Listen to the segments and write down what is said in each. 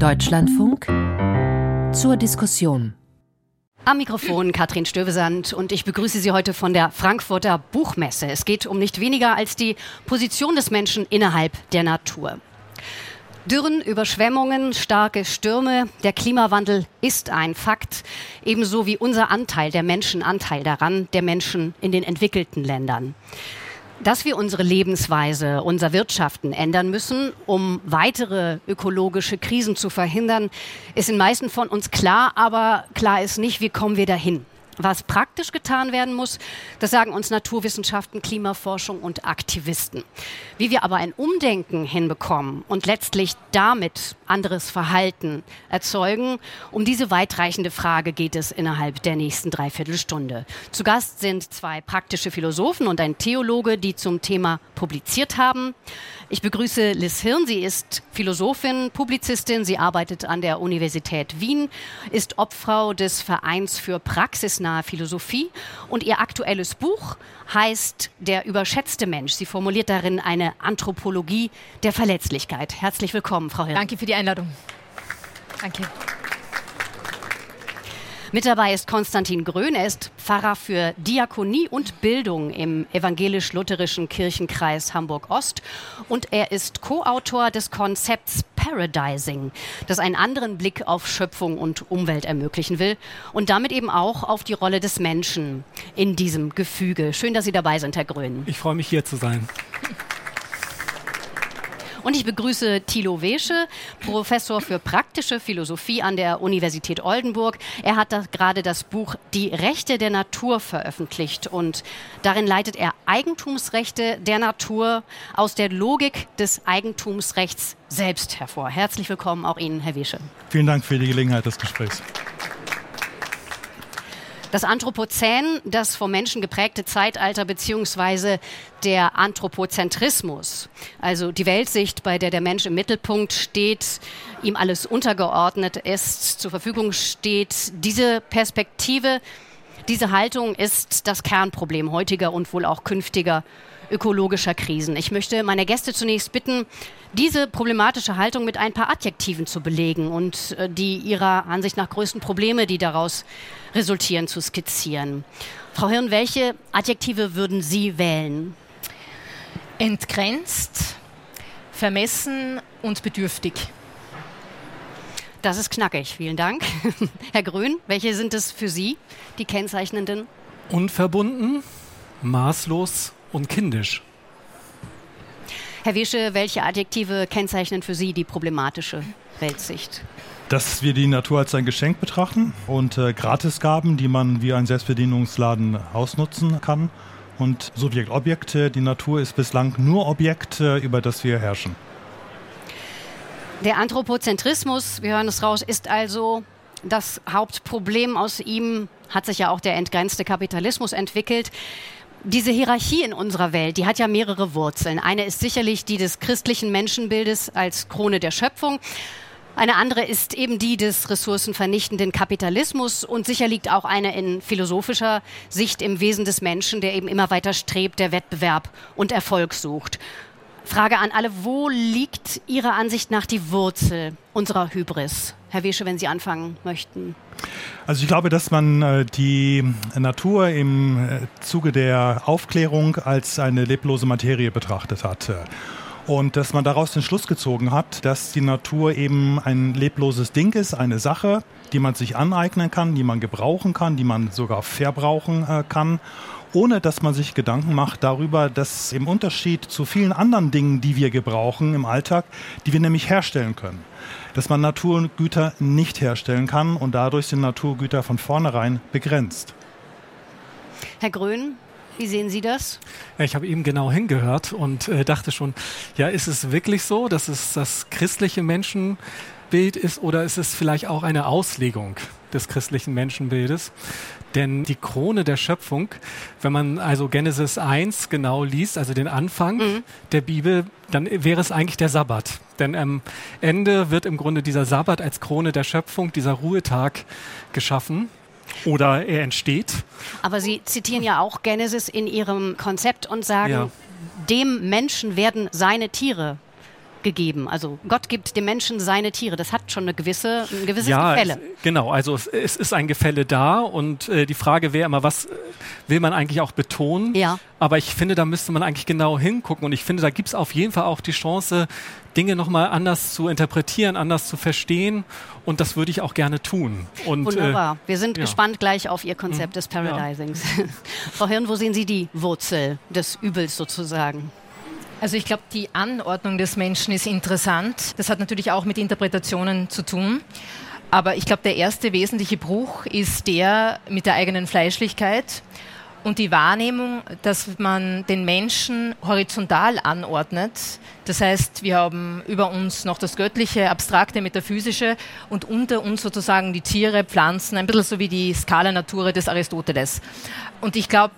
Deutschlandfunk zur Diskussion. Am Mikrofon Katrin Stövesand und ich begrüße Sie heute von der Frankfurter Buchmesse. Es geht um nicht weniger als die Position des Menschen innerhalb der Natur. Dürren, Überschwemmungen, starke Stürme, der Klimawandel ist ein Fakt, ebenso wie unser Anteil, der Menschenanteil daran, der Menschen in den entwickelten Ländern dass wir unsere Lebensweise, unser Wirtschaften ändern müssen, um weitere ökologische Krisen zu verhindern, ist den meisten von uns klar, aber klar ist nicht, wie kommen wir dahin. Was praktisch getan werden muss, das sagen uns Naturwissenschaften, Klimaforschung und Aktivisten. Wie wir aber ein Umdenken hinbekommen und letztlich damit anderes Verhalten erzeugen, um diese weitreichende Frage geht es innerhalb der nächsten Dreiviertelstunde. Zu Gast sind zwei praktische Philosophen und ein Theologe, die zum Thema publiziert haben. Ich begrüße Liz Hirn. Sie ist Philosophin, Publizistin. Sie arbeitet an der Universität Wien, ist Obfrau des Vereins für praxisnahe Philosophie und ihr aktuelles Buch heißt Der überschätzte Mensch. Sie formuliert darin eine Anthropologie der Verletzlichkeit. Herzlich willkommen, Frau Hirn. Danke für die Einladung. Danke. Mit dabei ist Konstantin Grön. Er ist Pfarrer für Diakonie und Bildung im evangelisch-lutherischen Kirchenkreis Hamburg-Ost. Und er ist Co-Autor des Konzepts Paradising, das einen anderen Blick auf Schöpfung und Umwelt ermöglichen will und damit eben auch auf die Rolle des Menschen in diesem Gefüge. Schön, dass Sie dabei sind, Herr Grön. Ich freue mich, hier zu sein. Und ich begrüße Thilo Wesche, Professor für praktische Philosophie an der Universität Oldenburg. Er hat da gerade das Buch Die Rechte der Natur veröffentlicht und darin leitet er Eigentumsrechte der Natur aus der Logik des Eigentumsrechts selbst hervor. Herzlich willkommen auch Ihnen, Herr Wesche. Vielen Dank für die Gelegenheit des Gesprächs. Das Anthropozän, das vom Menschen geprägte Zeitalter beziehungsweise der Anthropozentrismus, also die Weltsicht, bei der der Mensch im Mittelpunkt steht, ihm alles untergeordnet ist, zur Verfügung steht, diese Perspektive, diese Haltung ist das Kernproblem heutiger und wohl auch künftiger ökologischer Krisen. Ich möchte meine Gäste zunächst bitten, diese problematische Haltung mit ein paar Adjektiven zu belegen und äh, die ihrer Ansicht nach größten Probleme, die daraus resultieren, zu skizzieren. Frau Hirn, welche Adjektive würden Sie wählen? Entgrenzt, vermessen und bedürftig. Das ist knackig, vielen Dank. Herr Grün, welche sind es für Sie, die kennzeichnenden? Unverbunden, maßlos und kindisch. Herr Wische, welche Adjektive kennzeichnen für Sie die problematische Weltsicht? Dass wir die Natur als ein Geschenk betrachten und äh, Gratisgaben, die man wie ein Selbstbedienungsladen ausnutzen kann. Und Subjekt Objekt, die Natur ist bislang nur Objekt, äh, über das wir herrschen. Der Anthropozentrismus, wir hören es raus, ist also das Hauptproblem. Aus ihm hat sich ja auch der entgrenzte Kapitalismus entwickelt diese Hierarchie in unserer Welt, die hat ja mehrere Wurzeln. Eine ist sicherlich die des christlichen Menschenbildes als Krone der Schöpfung. Eine andere ist eben die des ressourcenvernichtenden Kapitalismus und sicher liegt auch eine in philosophischer Sicht im Wesen des Menschen, der eben immer weiter strebt, der Wettbewerb und Erfolg sucht. Frage an alle, wo liegt Ihrer Ansicht nach die Wurzel unserer Hybris? Herr Wesche, wenn Sie anfangen möchten. Also ich glaube, dass man äh, die Natur im äh, Zuge der Aufklärung als eine leblose Materie betrachtet hat. Und dass man daraus den Schluss gezogen hat, dass die Natur eben ein lebloses Ding ist, eine Sache, die man sich aneignen kann, die man gebrauchen kann, die man sogar verbrauchen äh, kann ohne dass man sich Gedanken macht darüber, dass im Unterschied zu vielen anderen Dingen, die wir gebrauchen im Alltag, die wir nämlich herstellen können, dass man Naturgüter nicht herstellen kann und dadurch sind Naturgüter von vornherein begrenzt. Herr Grön, wie sehen Sie das? Ja, ich habe eben genau hingehört und äh, dachte schon, ja, ist es wirklich so, dass es das christliche Menschenbild ist oder ist es vielleicht auch eine Auslegung des christlichen Menschenbildes? Denn die Krone der Schöpfung, wenn man also Genesis 1 genau liest, also den Anfang mhm. der Bibel, dann wäre es eigentlich der Sabbat. Denn am Ende wird im Grunde dieser Sabbat als Krone der Schöpfung, dieser Ruhetag geschaffen. Oder er entsteht. Aber Sie zitieren ja auch Genesis in Ihrem Konzept und sagen, ja. dem Menschen werden seine Tiere gegeben. Also Gott gibt dem Menschen seine Tiere. Das hat schon eine gewisse, ein gewisses ja, Gefälle. Es, genau, also es, es, ist ein Gefälle da und äh, die Frage wäre immer, was will man eigentlich auch betonen? Ja. Aber ich finde, da müsste man eigentlich genau hingucken und ich finde, da gibt es auf jeden Fall auch die Chance, Dinge nochmal anders zu interpretieren, anders zu verstehen und das würde ich auch gerne tun. Und, Wunderbar. Äh, Wir sind ja. gespannt gleich auf Ihr Konzept mhm. des Paradisings. Ja. Frau Hirn, wo sehen Sie die Wurzel des Übels sozusagen? Also ich glaube, die Anordnung des Menschen ist interessant. Das hat natürlich auch mit Interpretationen zu tun. Aber ich glaube, der erste wesentliche Bruch ist der mit der eigenen Fleischlichkeit und die Wahrnehmung, dass man den Menschen horizontal anordnet. Das heißt, wir haben über uns noch das Göttliche, Abstrakte, Metaphysische und unter uns sozusagen die Tiere, Pflanzen, ein bisschen so wie die Skala Nature des Aristoteles. Und ich glaube,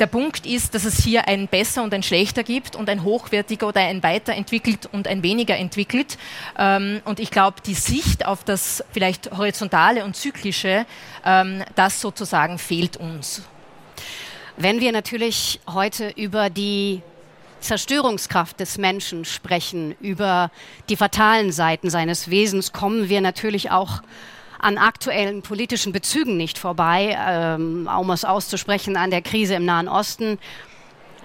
der Punkt ist, dass es hier ein besser und ein schlechter gibt und ein hochwertiger oder ein weiterentwickelt und ein weniger entwickelt. Ähm, und ich glaube, die Sicht auf das vielleicht horizontale und zyklische, ähm, das sozusagen fehlt uns. Wenn wir natürlich heute über die Zerstörungskraft des Menschen sprechen, über die fatalen Seiten seines Wesens, kommen wir natürlich auch an aktuellen politischen Bezügen nicht vorbei, ähm, um es auszusprechen, an der Krise im Nahen Osten.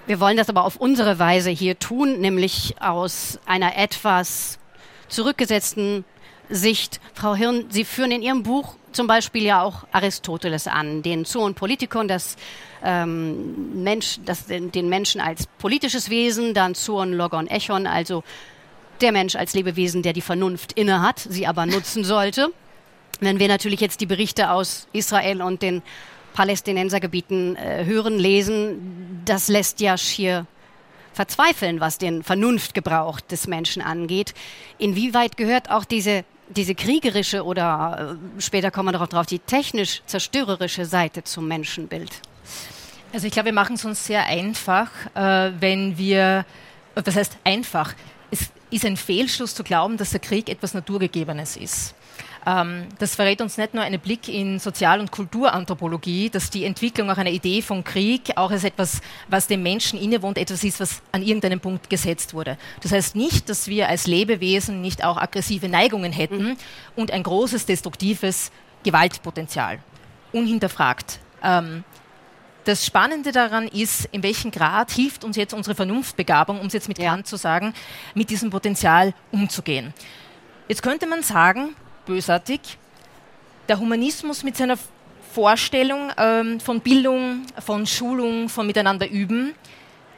Wir wollen das aber auf unsere Weise hier tun, nämlich aus einer etwas zurückgesetzten Sicht. Frau Hirn, Sie führen in Ihrem Buch zum Beispiel ja auch Aristoteles an, den Zoon Politikon, das ähm, Mensch, das, den, Menschen als politisches Wesen, dann Zoon Logon Echon, also der Mensch als Lebewesen, der die Vernunft innehat, sie aber nutzen sollte. Wenn wir natürlich jetzt die Berichte aus Israel und den Palästinensergebieten äh, hören, lesen, das lässt ja schier verzweifeln, was den Vernunftgebrauch des Menschen angeht. Inwieweit gehört auch diese, diese kriegerische oder äh, später kommen wir darauf drauf, die technisch zerstörerische Seite zum Menschenbild? Also ich glaube, wir machen es uns sehr einfach, äh, wenn wir, was heißt einfach? Es ist ein Fehlschluss zu glauben, dass der Krieg etwas Naturgegebenes ist. Ähm, das verrät uns nicht nur einen Blick in Sozial- und Kulturanthropologie, dass die Entwicklung auch einer Idee von Krieg auch als etwas, was dem Menschen innewohnt, etwas ist, was an irgendeinem Punkt gesetzt wurde. Das heißt nicht, dass wir als Lebewesen nicht auch aggressive Neigungen hätten mhm. und ein großes destruktives Gewaltpotenzial. Unhinterfragt. Ähm, das Spannende daran ist, in welchem Grad hilft uns jetzt unsere Vernunftbegabung, um es jetzt mit. Kant zu sagen, mit diesem Potenzial umzugehen. Jetzt könnte man sagen, bösartig. Der Humanismus mit seiner Vorstellung ähm, von Bildung, von Schulung, von Miteinander üben,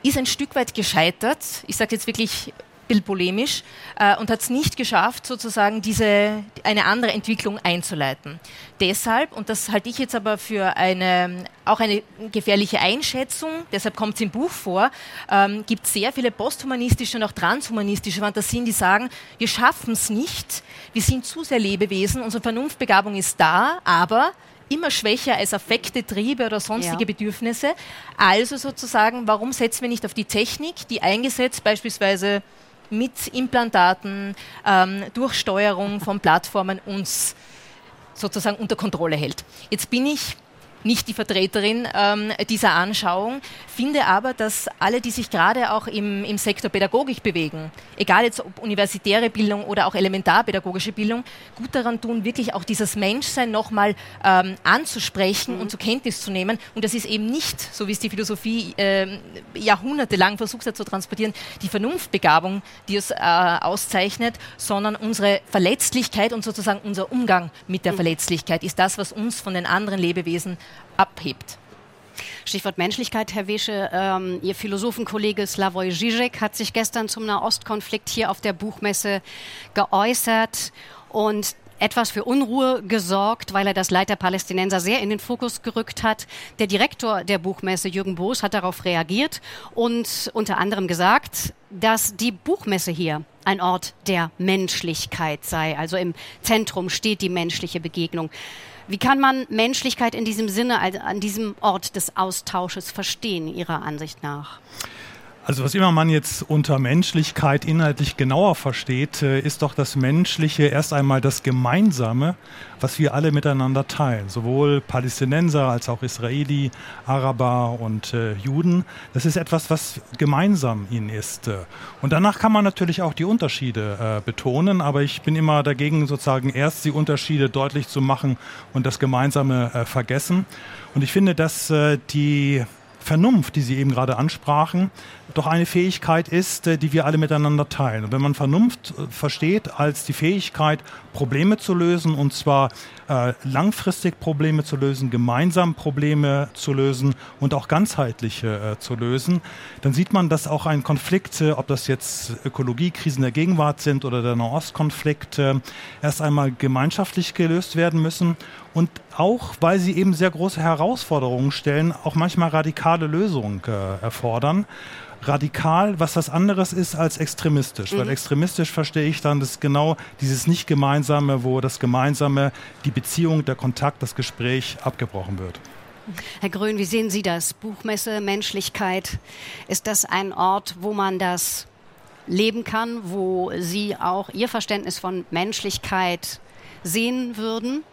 ist ein Stück weit gescheitert. Ich sage jetzt wirklich bisschen polemisch, äh, und hat es nicht geschafft, sozusagen diese, eine andere Entwicklung einzuleiten. Deshalb, und das halte ich jetzt aber für eine, auch eine gefährliche Einschätzung, deshalb kommt es im Buch vor, ähm, gibt es sehr viele posthumanistische und auch transhumanistische Fantasien, die sagen, wir schaffen es nicht, wir sind zu sehr Lebewesen, unsere Vernunftbegabung ist da, aber immer schwächer als Affekte, Triebe oder sonstige ja. Bedürfnisse. Also sozusagen, warum setzen wir nicht auf die Technik, die eingesetzt beispielsweise mit Implantaten, ähm, durch Steuerung von Plattformen uns sozusagen unter Kontrolle hält. Jetzt bin ich nicht die Vertreterin ähm, dieser Anschauung, finde aber, dass alle, die sich gerade auch im, im Sektor Pädagogik bewegen, egal jetzt ob universitäre Bildung oder auch elementarpädagogische Bildung, gut daran tun, wirklich auch dieses Menschsein nochmal ähm, anzusprechen mhm. und zur Kenntnis zu nehmen. Und das ist eben nicht, so wie es die Philosophie äh, jahrhundertelang versucht hat zu transportieren, die Vernunftbegabung, die es äh, auszeichnet, sondern unsere Verletzlichkeit und sozusagen unser Umgang mit der mhm. Verletzlichkeit ist das, was uns von den anderen Lebewesen abhebt. Stichwort Menschlichkeit, Herr Wesche. Ähm, Ihr Philosophenkollege Slavoj Žižek hat sich gestern zum Nahostkonflikt hier auf der Buchmesse geäußert und etwas für Unruhe gesorgt, weil er das Leid der Palästinenser sehr in den Fokus gerückt hat. Der Direktor der Buchmesse, Jürgen Boos, hat darauf reagiert und unter anderem gesagt, dass die Buchmesse hier ein Ort der Menschlichkeit sei. Also im Zentrum steht die menschliche Begegnung. Wie kann man Menschlichkeit in diesem Sinne, also an diesem Ort des Austausches verstehen, Ihrer Ansicht nach? Also was immer man jetzt unter Menschlichkeit inhaltlich genauer versteht, äh, ist doch das Menschliche erst einmal das Gemeinsame, was wir alle miteinander teilen. Sowohl Palästinenser als auch Israeli, Araber und äh, Juden. Das ist etwas, was gemeinsam ihnen ist. Und danach kann man natürlich auch die Unterschiede äh, betonen, aber ich bin immer dagegen, sozusagen erst die Unterschiede deutlich zu machen und das Gemeinsame äh, vergessen. Und ich finde, dass äh, die Vernunft, die Sie eben gerade ansprachen, doch eine Fähigkeit ist, äh, die wir alle miteinander teilen. Und wenn man Vernunft äh, versteht als die Fähigkeit, Probleme zu lösen, und zwar äh, langfristig Probleme zu lösen, gemeinsam Probleme zu lösen und auch ganzheitliche zu lösen, dann sieht man, dass auch ein Konflikt, ob das jetzt Ökologiekrisen der Gegenwart sind oder der Nahostkonflikt, erst einmal gemeinschaftlich gelöst werden müssen und auch, weil sie eben sehr große Herausforderungen stellen, auch manchmal radikale Lösungen erfordern radikal was das anderes ist als extremistisch. Mhm. Weil extremistisch verstehe ich dann, das genau dieses Nicht-Gemeinsame, wo das Gemeinsame, die Beziehung, der Kontakt, das Gespräch abgebrochen wird. Herr Grün, wie sehen Sie das? Buchmesse, Menschlichkeit, ist das ein Ort, wo man das leben kann, wo Sie auch Ihr Verständnis von Menschlichkeit sehen würden?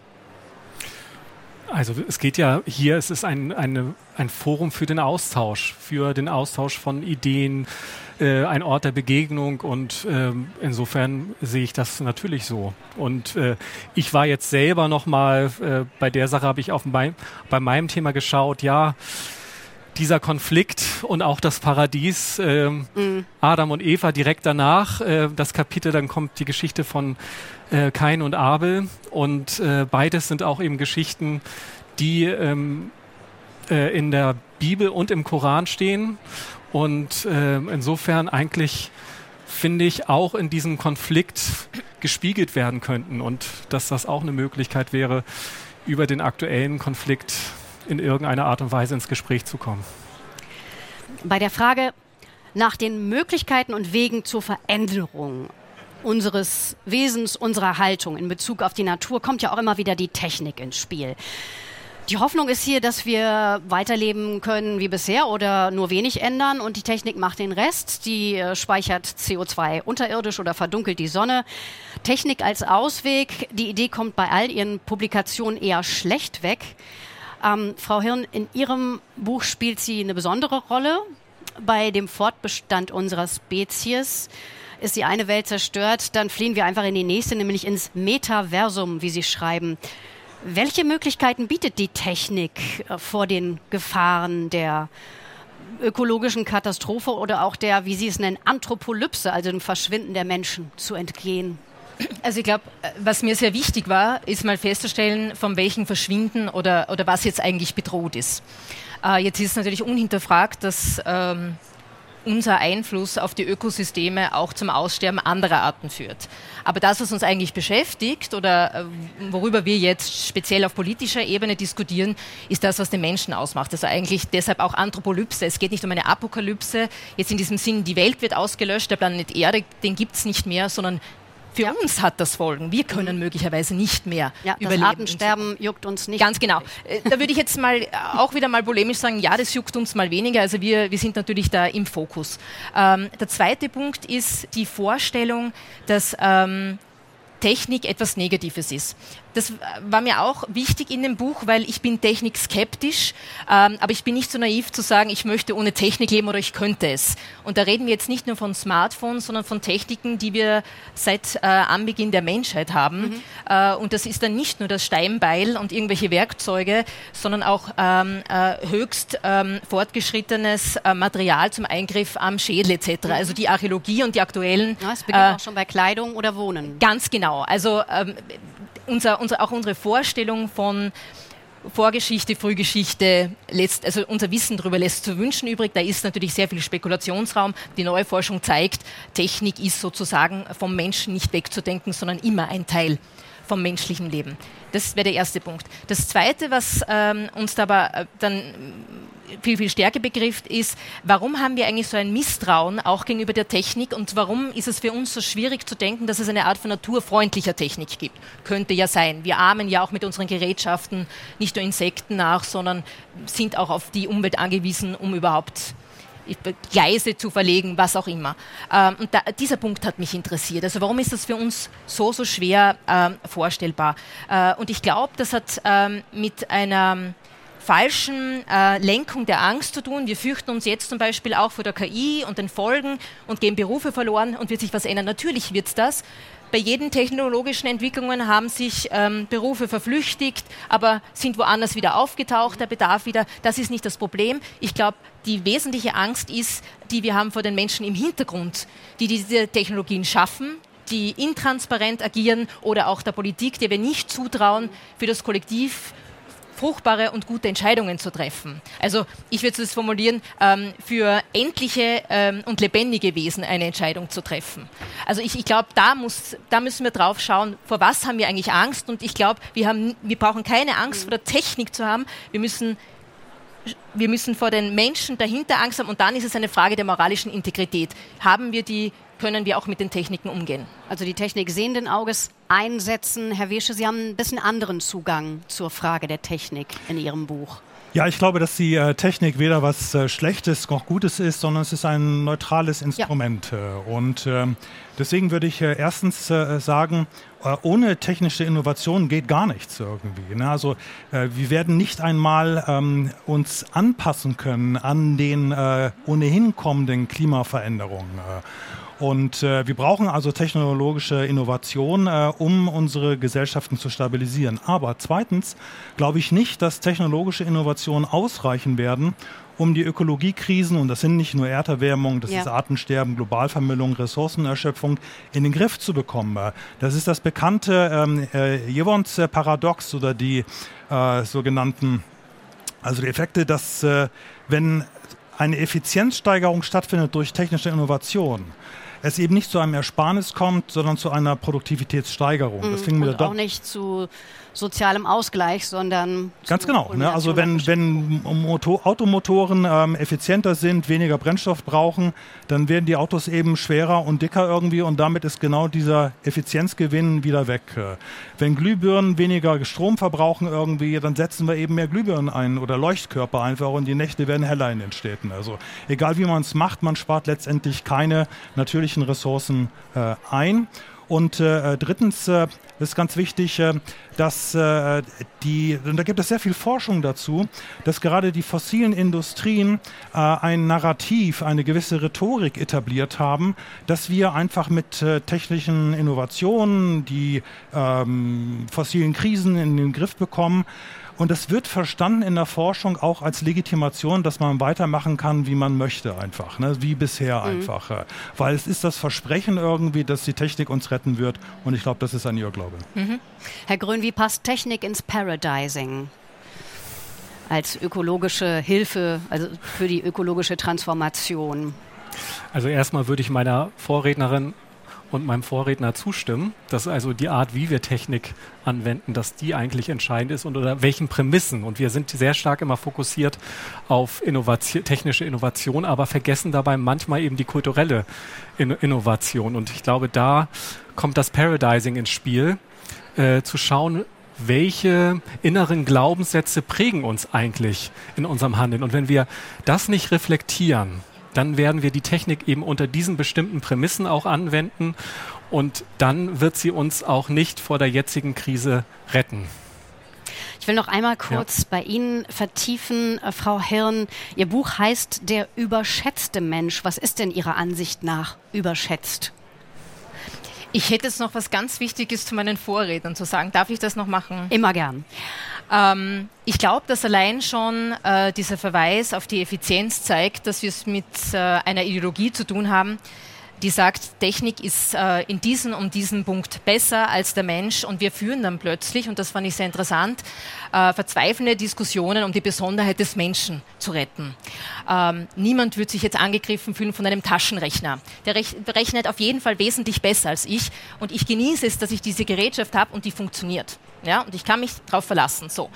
Also es geht ja hier, es ist ein, eine, ein Forum für den Austausch, für den Austausch von Ideen, äh, ein Ort der Begegnung und äh, insofern sehe ich das natürlich so. Und äh, ich war jetzt selber nochmal, äh, bei der Sache habe ich auf mein, bei meinem Thema geschaut, ja, dieser Konflikt und auch das Paradies, äh, mhm. Adam und Eva direkt danach, äh, das Kapitel, dann kommt die Geschichte von äh, Kain und Abel und äh, beides sind auch eben Geschichten, die ähm, äh, in der Bibel und im Koran stehen und äh, insofern eigentlich finde ich auch in diesem Konflikt gespiegelt werden könnten und dass das auch eine Möglichkeit wäre, über den aktuellen Konflikt in irgendeiner Art und Weise ins Gespräch zu kommen. Bei der Frage nach den Möglichkeiten und Wegen zur Veränderung unseres Wesens, unserer Haltung in Bezug auf die Natur kommt ja auch immer wieder die Technik ins Spiel. Die Hoffnung ist hier, dass wir weiterleben können wie bisher oder nur wenig ändern und die Technik macht den Rest. Die äh, speichert CO2 unterirdisch oder verdunkelt die Sonne. Technik als Ausweg. Die Idee kommt bei all Ihren Publikationen eher schlecht weg. Ähm, Frau Hirn, in Ihrem Buch spielt sie eine besondere Rolle bei dem Fortbestand unserer Spezies. Ist die eine Welt zerstört, dann fliehen wir einfach in die nächste, nämlich ins Metaversum, wie Sie schreiben. Welche Möglichkeiten bietet die Technik äh, vor den Gefahren der ökologischen Katastrophe oder auch der, wie Sie es nennen, Anthropolypse, also dem Verschwinden der Menschen, zu entgehen? Also ich glaube, was mir sehr wichtig war, ist mal festzustellen, von welchem Verschwinden oder, oder was jetzt eigentlich bedroht ist. Äh, jetzt ist natürlich unhinterfragt, dass ähm, unser Einfluss auf die Ökosysteme auch zum Aussterben anderer Arten führt. Aber das, was uns eigentlich beschäftigt oder äh, worüber wir jetzt speziell auf politischer Ebene diskutieren, ist das, was den Menschen ausmacht. Also eigentlich deshalb auch Anthropolypse. Es geht nicht um eine Apokalypse, jetzt in diesem Sinn, die Welt wird ausgelöscht, der Planet Erde, den gibt es nicht mehr, sondern für ja. uns hat das Folgen. Wir können mhm. möglicherweise nicht mehr ja, überleben. Das Artensterben juckt uns nicht. Ganz genau. Äh, da würde ich jetzt mal äh, auch wieder mal polemisch sagen, ja, das juckt uns mal weniger. Also wir, wir sind natürlich da im Fokus. Ähm, der zweite Punkt ist die Vorstellung, dass ähm, Technik etwas Negatives ist. Das war mir auch wichtig in dem Buch, weil ich bin technikskeptisch, ähm, aber ich bin nicht so naiv zu sagen, ich möchte ohne Technik leben oder ich könnte es. Und da reden wir jetzt nicht nur von Smartphones, sondern von Techniken, die wir seit äh, Anbeginn der Menschheit haben. Mhm. Äh, und das ist dann nicht nur das Steinbeil und irgendwelche Werkzeuge, sondern auch ähm, äh, höchst ähm, fortgeschrittenes äh, Material zum Eingriff am Schädel etc. Mhm. Also die Archäologie und die aktuellen. Ja, es beginnt äh, auch schon bei Kleidung oder Wohnen. Ganz genau. Also ähm, unser, unser, auch unsere Vorstellung von Vorgeschichte, Frühgeschichte, lässt, also unser Wissen darüber lässt zu wünschen übrig. Da ist natürlich sehr viel Spekulationsraum. Die neue Forschung zeigt, Technik ist sozusagen vom Menschen nicht wegzudenken, sondern immer ein Teil vom menschlichen Leben. Das wäre der erste Punkt. Das Zweite, was ähm, uns aber äh, dann viel, viel stärker begriffen ist, warum haben wir eigentlich so ein Misstrauen auch gegenüber der Technik und warum ist es für uns so schwierig zu denken, dass es eine Art von naturfreundlicher Technik gibt? Könnte ja sein. Wir ahmen ja auch mit unseren Gerätschaften nicht nur Insekten nach, sondern sind auch auf die Umwelt angewiesen, um überhaupt Gleise zu verlegen, was auch immer. Ähm, und da, dieser Punkt hat mich interessiert. Also warum ist das für uns so, so schwer ähm, vorstellbar? Äh, und ich glaube, das hat ähm, mit einer falschen äh, Lenkung der Angst zu tun. Wir fürchten uns jetzt zum Beispiel auch vor der KI und den Folgen und gehen Berufe verloren und wird sich was ändern. Natürlich wird es das. Bei jeden technologischen Entwicklungen haben sich ähm, Berufe verflüchtigt, aber sind woanders wieder aufgetaucht, der Bedarf wieder. Das ist nicht das Problem. Ich glaube, die wesentliche Angst ist, die wir haben vor den Menschen im Hintergrund, die diese Technologien schaffen, die intransparent agieren oder auch der Politik, der wir nicht zutrauen, für das Kollektiv fruchtbare und gute Entscheidungen zu treffen. Also ich würde es formulieren, ähm, für endliche ähm, und lebendige Wesen eine Entscheidung zu treffen. Also ich, ich glaube, da, da müssen wir drauf schauen, vor was haben wir eigentlich Angst und ich glaube, wir, wir brauchen keine Angst vor der Technik zu haben, wir müssen wir müssen vor den Menschen dahinter Angst haben und dann ist es eine Frage der moralischen Integrität. Haben wir die können wir auch mit den Techniken umgehen. Also die Technik sehenden Auges einsetzen. Herr Wiesche, Sie haben ein bisschen anderen Zugang zur Frage der Technik in Ihrem Buch. Ja, ich glaube, dass die äh, Technik weder was äh, Schlechtes noch Gutes ist, sondern es ist ein neutrales Instrument. Ja. Äh, und ähm, deswegen würde ich äh, erstens äh, sagen, äh, ohne technische Innovation geht gar nichts irgendwie. Ne? Also wir werden nicht einmal ähm, uns anpassen können an den ohnehin kommenden Klimaveränderungen. Und äh, wir brauchen also technologische Innovation, äh, um unsere Gesellschaften zu stabilisieren. Aber zweitens glaube ich nicht, dass technologische Innovationen ausreichen werden, um die Ökologiekrisen, und das sind nicht nur Erderwärmung, das ja. ist Artensterben, Globalvermüllung, Ressourcenerschöpfung, in den Griff zu bekommen. Das ist das bekannte ähm, äh, Jevons Paradox oder die äh, sogenannten, also die Effekte, dass äh, wenn eine Effizienzsteigerung stattfindet durch technische Innovation, es eben nicht zu einem Ersparnis kommt, sondern zu einer Produktivitätssteigerung. Das fing mhm. Und auch nicht zu sozialem Ausgleich, sondern ganz genau. Ne? Also wenn, wenn Motor, Automotoren ähm, effizienter sind, weniger Brennstoff brauchen, dann werden die Autos eben schwerer und dicker irgendwie und damit ist genau dieser Effizienzgewinn wieder weg. Wenn Glühbirnen weniger Strom verbrauchen irgendwie, dann setzen wir eben mehr Glühbirnen ein oder Leuchtkörper einfach und die Nächte werden heller in den Städten. Also egal wie man es macht, man spart letztendlich keine natürlichen Ressourcen äh, ein. Und äh, drittens äh, ist ganz wichtig, äh, dass äh, die, und da gibt es sehr viel Forschung dazu, dass gerade die fossilen Industrien äh, ein Narrativ, eine gewisse Rhetorik etabliert haben, dass wir einfach mit äh, technischen Innovationen die ähm, fossilen Krisen in den Griff bekommen. Und das wird verstanden in der Forschung auch als Legitimation, dass man weitermachen kann, wie man möchte, einfach, ne? wie bisher mhm. einfach. Weil es ist das Versprechen irgendwie, dass die Technik uns retten wird. Und ich glaube, das ist ein Irrglaube. Mhm. Herr Grün, wie passt Technik ins Paradising? Als ökologische Hilfe, also für die ökologische Transformation? Also erstmal würde ich meiner Vorrednerin und meinem Vorredner zustimmen, dass also die Art, wie wir Technik anwenden, dass die eigentlich entscheidend ist und unter welchen Prämissen. Und wir sind sehr stark immer fokussiert auf Innovation, technische Innovation, aber vergessen dabei manchmal eben die kulturelle In Innovation. Und ich glaube, da kommt das Paradising ins Spiel, äh, zu schauen, welche inneren Glaubenssätze prägen uns eigentlich in unserem Handeln. Und wenn wir das nicht reflektieren, dann werden wir die Technik eben unter diesen bestimmten Prämissen auch anwenden und dann wird sie uns auch nicht vor der jetzigen Krise retten. Ich will noch einmal kurz ja. bei Ihnen vertiefen, äh, Frau Hirn. Ihr Buch heißt Der überschätzte Mensch. Was ist denn Ihrer Ansicht nach überschätzt? Ich hätte jetzt noch was ganz Wichtiges zu meinen Vorrednern zu sagen. Darf ich das noch machen? Immer gern. Ähm, ich glaube, dass allein schon äh, dieser Verweis auf die Effizienz zeigt, dass wir es mit äh, einer Ideologie zu tun haben, die sagt, Technik ist äh, in diesem und diesem Punkt besser als der Mensch und wir führen dann plötzlich, und das fand ich sehr interessant, äh, verzweifelnde Diskussionen, um die Besonderheit des Menschen zu retten. Ähm, niemand wird sich jetzt angegriffen fühlen von einem Taschenrechner. Der rech rechnet auf jeden Fall wesentlich besser als ich und ich genieße es, dass ich diese Gerätschaft habe und die funktioniert. Ja, und ich kann mich darauf verlassen. So.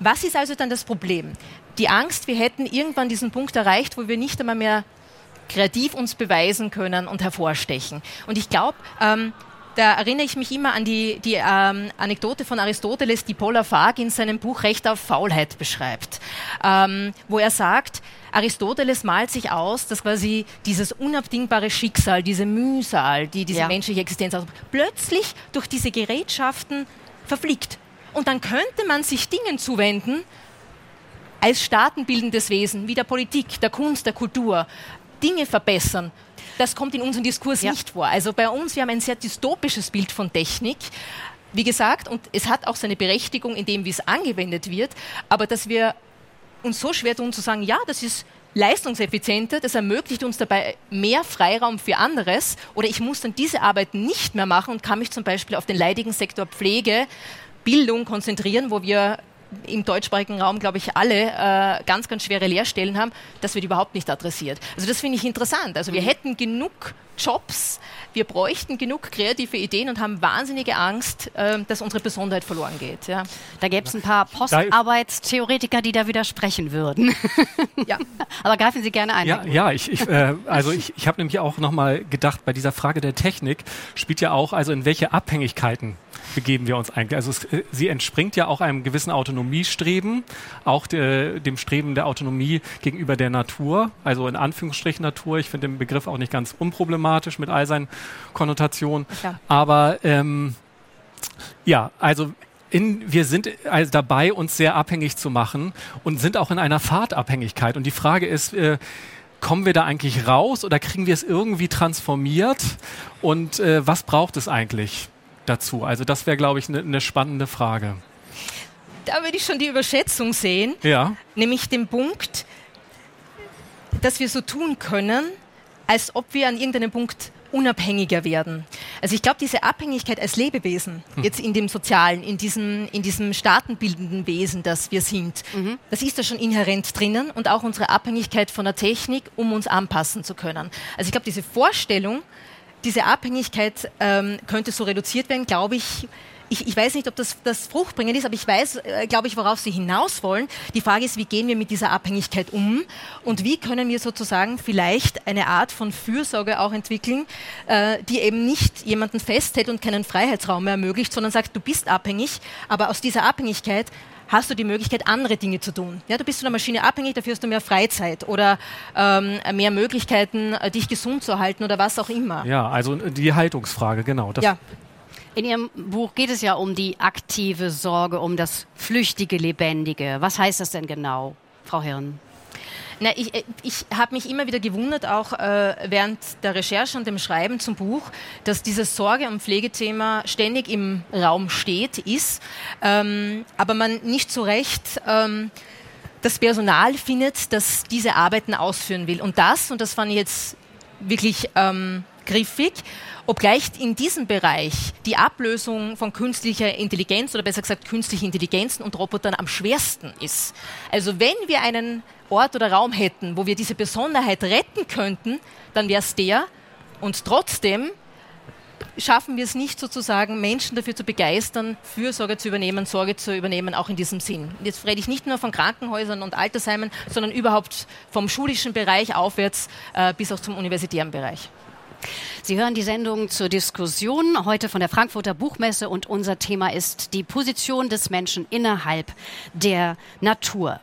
Was ist also dann das Problem? Die Angst, wir hätten irgendwann diesen Punkt erreicht, wo wir nicht einmal mehr kreativ uns beweisen können und hervorstechen. Und ich glaube, ähm, da erinnere ich mich immer an die, die ähm, Anekdote von Aristoteles, die Paul Lafargue in seinem Buch Recht auf Faulheit beschreibt, ähm, wo er sagt, Aristoteles malt sich aus, dass quasi dieses unabdingbare Schicksal, diese Mühsal, die diese ja. menschliche Existenz ausmacht, plötzlich durch diese Gerätschaften verfliegt. Und dann könnte man sich Dingen zuwenden, als staatenbildendes Wesen, wie der Politik, der Kunst, der Kultur, Dinge verbessern. Das kommt in unserem Diskurs ja. nicht vor. Also bei uns, wir haben ein sehr dystopisches Bild von Technik. Wie gesagt, und es hat auch seine Berechtigung in dem, wie es angewendet wird, aber dass wir uns so schwer tun zu sagen, ja, das ist leistungseffizienter, das ermöglicht uns dabei mehr Freiraum für anderes oder ich muss dann diese Arbeit nicht mehr machen und kann mich zum Beispiel auf den leidigen Sektor Pflege, Bildung konzentrieren, wo wir im deutschsprachigen Raum, glaube ich, alle äh, ganz, ganz schwere Lehrstellen haben, das wird überhaupt nicht adressiert. Also das finde ich interessant. Also wir mhm. hätten genug Jobs, wir bräuchten genug kreative Ideen und haben wahnsinnige Angst, äh, dass unsere Besonderheit verloren geht. Ja. Da gäbe es ein paar Postarbeitstheoretiker, die da widersprechen würden. ja. Aber greifen Sie gerne ein. Ja, ja ich, ich äh, also ich, ich habe nämlich auch nochmal gedacht, bei dieser Frage der Technik spielt ja auch, also in welche Abhängigkeiten begeben wir uns eigentlich. Also es, äh, sie entspringt ja auch einem gewissen Autonomiestreben, auch de, dem Streben der Autonomie gegenüber der Natur, also in Anführungsstrichen Natur. Ich finde den Begriff auch nicht ganz unproblematisch mit all seinen Konnotationen. Ja. Aber ähm, ja, also in, wir sind also dabei, uns sehr abhängig zu machen und sind auch in einer Fahrtabhängigkeit. Und die Frage ist, äh, kommen wir da eigentlich raus oder kriegen wir es irgendwie transformiert? Und äh, was braucht es eigentlich dazu? Also das wäre, glaube ich, eine ne spannende Frage. Da würde ich schon die Überschätzung sehen, ja. nämlich den Punkt, dass wir so tun können, als ob wir an irgendeinem Punkt unabhängiger werden. Also ich glaube, diese Abhängigkeit als Lebewesen, hm. jetzt in dem Sozialen, in diesem, in diesem staatenbildenden Wesen, das wir sind, mhm. das ist da schon inhärent drinnen und auch unsere Abhängigkeit von der Technik, um uns anpassen zu können. Also ich glaube, diese Vorstellung, diese Abhängigkeit ähm, könnte so reduziert werden, glaube ich, ich, ich, weiß nicht, ob das, das fruchtbringend ist, aber ich weiß, äh, glaube ich, worauf Sie hinaus wollen. Die Frage ist, wie gehen wir mit dieser Abhängigkeit um und wie können wir sozusagen vielleicht eine Art von Fürsorge auch entwickeln, äh, die eben nicht jemanden festhält und keinen Freiheitsraum mehr ermöglicht, sondern sagt, du bist abhängig, aber aus dieser Abhängigkeit hast du die Möglichkeit, andere Dinge zu tun. Ja, du bist von der Maschine abhängig, dafür hast du mehr Freizeit oder ähm, mehr Möglichkeiten, äh, dich gesund zu halten oder was auch immer. Ja, also die Haltungsfrage, genau. Das ja. In Ihrem Buch geht es ja um die aktive Sorge, um das flüchtige Lebendige. Was heißt das denn genau, Frau Hirn? Na, ich äh, ich habe mich immer wieder gewundert, auch äh, während der Recherche und dem Schreiben zum Buch, dass dieses Sorge- und Pflegethema ständig im Raum steht, ist, ähm, aber man nicht so recht ähm, das Personal findet, das diese Arbeiten ausführen will. Und das, und das fand ich jetzt wirklich ähm, griffig, obgleich in diesem Bereich die Ablösung von künstlicher Intelligenz oder besser gesagt künstliche Intelligenzen und Robotern am schwersten ist. Also wenn wir einen Ort oder Raum hätten, wo wir diese Besonderheit retten könnten, dann wäre es der. Und trotzdem schaffen wir es nicht sozusagen, Menschen dafür zu begeistern, Fürsorge zu übernehmen, Sorge zu übernehmen, auch in diesem Sinn. Jetzt rede ich nicht nur von Krankenhäusern und Altersheimen, sondern überhaupt vom schulischen Bereich aufwärts äh, bis auch zum universitären Bereich. Sie hören die Sendung zur Diskussion heute von der Frankfurter Buchmesse und unser Thema ist die Position des Menschen innerhalb der Natur.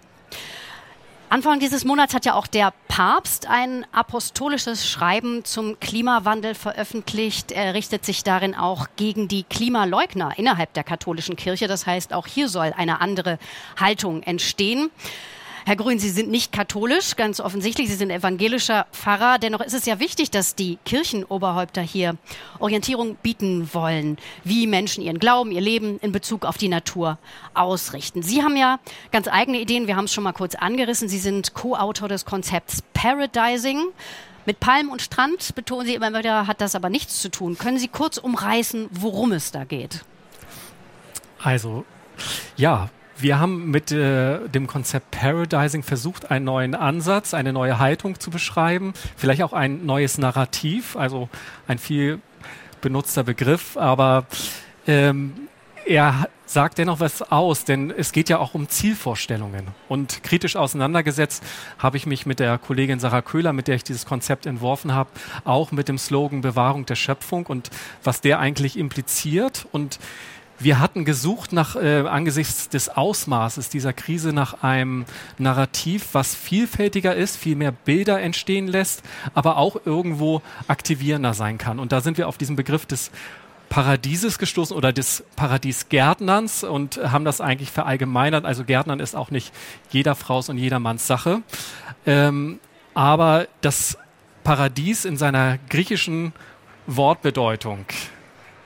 Anfang dieses Monats hat ja auch der Papst ein apostolisches Schreiben zum Klimawandel veröffentlicht. Er richtet sich darin auch gegen die Klimaleugner innerhalb der katholischen Kirche. Das heißt, auch hier soll eine andere Haltung entstehen. Herr Grün, Sie sind nicht katholisch, ganz offensichtlich. Sie sind evangelischer Pfarrer. Dennoch ist es ja wichtig, dass die Kirchenoberhäupter hier Orientierung bieten wollen, wie Menschen ihren Glauben, ihr Leben in Bezug auf die Natur ausrichten. Sie haben ja ganz eigene Ideen. Wir haben es schon mal kurz angerissen. Sie sind Co-Autor des Konzepts Paradising. Mit Palm und Strand, betonen Sie immer wieder, hat das aber nichts zu tun. Können Sie kurz umreißen, worum es da geht? Also, ja, wir haben mit äh, dem Konzept Paradising versucht, einen neuen Ansatz, eine neue Haltung zu beschreiben, vielleicht auch ein neues Narrativ, also ein viel benutzter Begriff, aber ähm, er sagt dennoch was aus, denn es geht ja auch um Zielvorstellungen. Und kritisch auseinandergesetzt habe ich mich mit der Kollegin Sarah Köhler, mit der ich dieses Konzept entworfen habe, auch mit dem Slogan Bewahrung der Schöpfung und was der eigentlich impliziert. Und wir hatten gesucht nach äh, angesichts des Ausmaßes dieser Krise nach einem Narrativ, was vielfältiger ist, viel mehr Bilder entstehen lässt, aber auch irgendwo aktivierender sein kann. Und da sind wir auf diesen Begriff des Paradieses gestoßen oder des Paradiesgärtnerns und haben das eigentlich verallgemeinert. Also Gärtnern ist auch nicht jeder Fraus und jedermanns Sache. Ähm, aber das Paradies in seiner griechischen Wortbedeutung,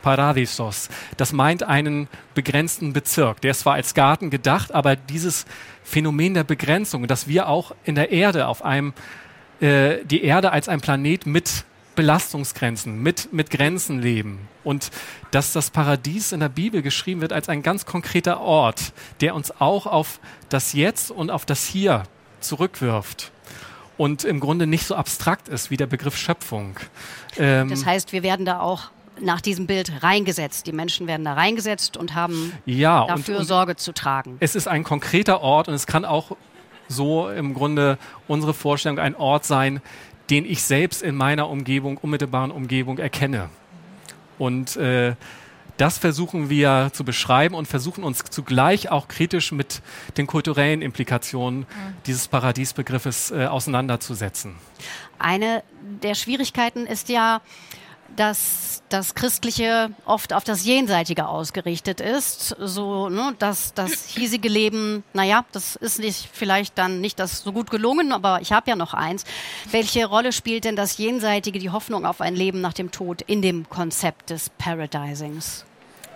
Paradisos, das meint einen begrenzten Bezirk. Der ist zwar als Garten gedacht, aber dieses Phänomen der Begrenzung, dass wir auch in der Erde auf einem, äh, die Erde als ein Planet mit Belastungsgrenzen, mit, mit Grenzen leben. Und dass das Paradies in der Bibel geschrieben wird als ein ganz konkreter Ort, der uns auch auf das Jetzt und auf das Hier zurückwirft. Und im Grunde nicht so abstrakt ist wie der Begriff Schöpfung. Ähm das heißt, wir werden da auch nach diesem Bild reingesetzt. Die Menschen werden da reingesetzt und haben ja, dafür und, und Sorge zu tragen. Es ist ein konkreter Ort und es kann auch so im Grunde unsere Vorstellung ein Ort sein, den ich selbst in meiner Umgebung, unmittelbaren Umgebung erkenne. Und äh, das versuchen wir zu beschreiben und versuchen uns zugleich auch kritisch mit den kulturellen Implikationen mhm. dieses Paradiesbegriffes äh, auseinanderzusetzen. Eine der Schwierigkeiten ist ja, dass das Christliche oft auf das Jenseitige ausgerichtet ist. So, ne, dass das hiesige Leben, naja, das ist nicht vielleicht dann nicht das so gut gelungen, aber ich habe ja noch eins. Welche Rolle spielt denn das Jenseitige, die Hoffnung auf ein Leben nach dem Tod in dem Konzept des Paradisings?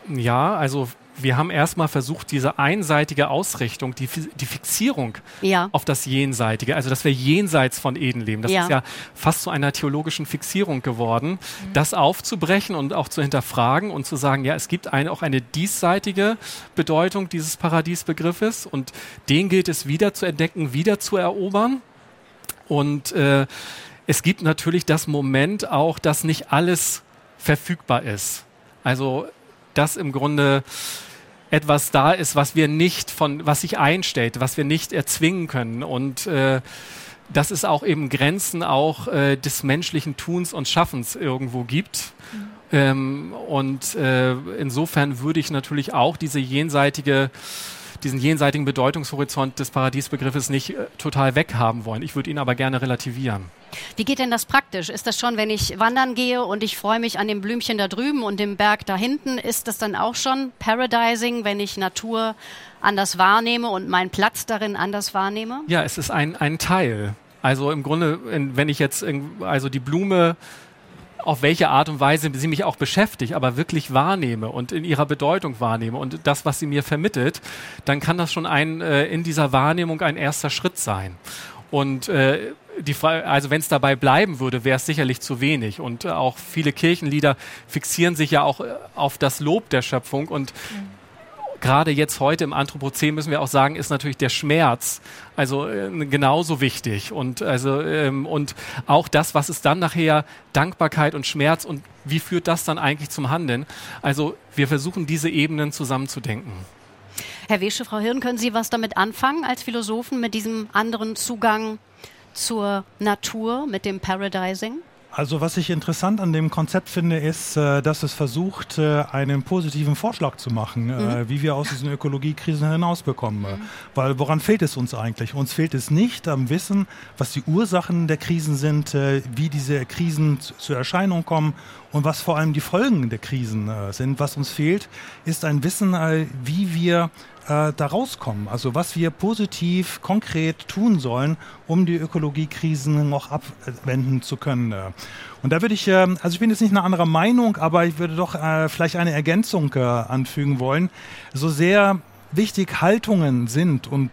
Ja, also wir haben erstmal versucht, diese einseitige Ausrichtung, die, die Fixierung ja. auf das Jenseitige, also dass wir jenseits von Eden leben, das ja. ist ja fast zu einer theologischen Fixierung geworden, mhm. das aufzubrechen und auch zu hinterfragen und zu sagen, ja, es gibt eine, auch eine diesseitige Bedeutung dieses Paradiesbegriffes und den gilt es wieder zu entdecken, wieder zu erobern. Und äh, es gibt natürlich das Moment auch, dass nicht alles verfügbar ist. Also dass im Grunde etwas da ist, was wir nicht von, was sich einstellt, was wir nicht erzwingen können. Und äh, dass es auch eben Grenzen auch äh, des menschlichen Tuns und Schaffens irgendwo gibt. Mhm. Ähm, und äh, insofern würde ich natürlich auch diese jenseitige diesen jenseitigen Bedeutungshorizont des Paradiesbegriffes nicht äh, total weghaben wollen. Ich würde ihn aber gerne relativieren. Wie geht denn das praktisch? Ist das schon, wenn ich wandern gehe und ich freue mich an dem Blümchen da drüben und dem Berg da hinten, ist das dann auch schon Paradising, wenn ich Natur anders wahrnehme und meinen Platz darin anders wahrnehme? Ja, es ist ein, ein Teil. Also im Grunde, wenn ich jetzt also die Blume auf welche Art und Weise sie mich auch beschäftigt, aber wirklich wahrnehme und in ihrer Bedeutung wahrnehme und das, was sie mir vermittelt, dann kann das schon ein äh, in dieser Wahrnehmung ein erster Schritt sein. Und äh, die Frage, also wenn es dabei bleiben würde, wäre es sicherlich zu wenig. Und äh, auch viele Kirchenlieder fixieren sich ja auch äh, auf das Lob der Schöpfung und mhm gerade jetzt heute im Anthropozän müssen wir auch sagen, ist natürlich der Schmerz also äh, genauso wichtig und also ähm, und auch das, was ist dann nachher Dankbarkeit und Schmerz und wie führt das dann eigentlich zum Handeln? Also wir versuchen diese Ebenen zusammenzudenken. Herr Wesche, Frau Hirn, können Sie was damit anfangen als Philosophen mit diesem anderen Zugang zur Natur, mit dem Paradising? Also was ich interessant an dem Konzept finde, ist, äh, dass es versucht, äh, einen positiven Vorschlag zu machen, äh, mhm. wie wir aus diesen Ökologiekrisen hinausbekommen. Mhm. Weil woran fehlt es uns eigentlich? Uns fehlt es nicht am Wissen, was die Ursachen der Krisen sind, wie diese Krisen zur Erscheinung kommen und was vor allem die Folgen der Krisen sind. Was uns fehlt, ist ein Wissen, wie wir äh, da rauskommen. Also was wir positiv, konkret tun sollen, um die Ökologiekrisen noch abwenden zu können. Und da würde ich, äh, also ich bin jetzt nicht eine andere Meinung, aber ich würde doch äh, vielleicht eine Ergänzung äh, anfügen wollen. So sehr wichtig Haltungen sind und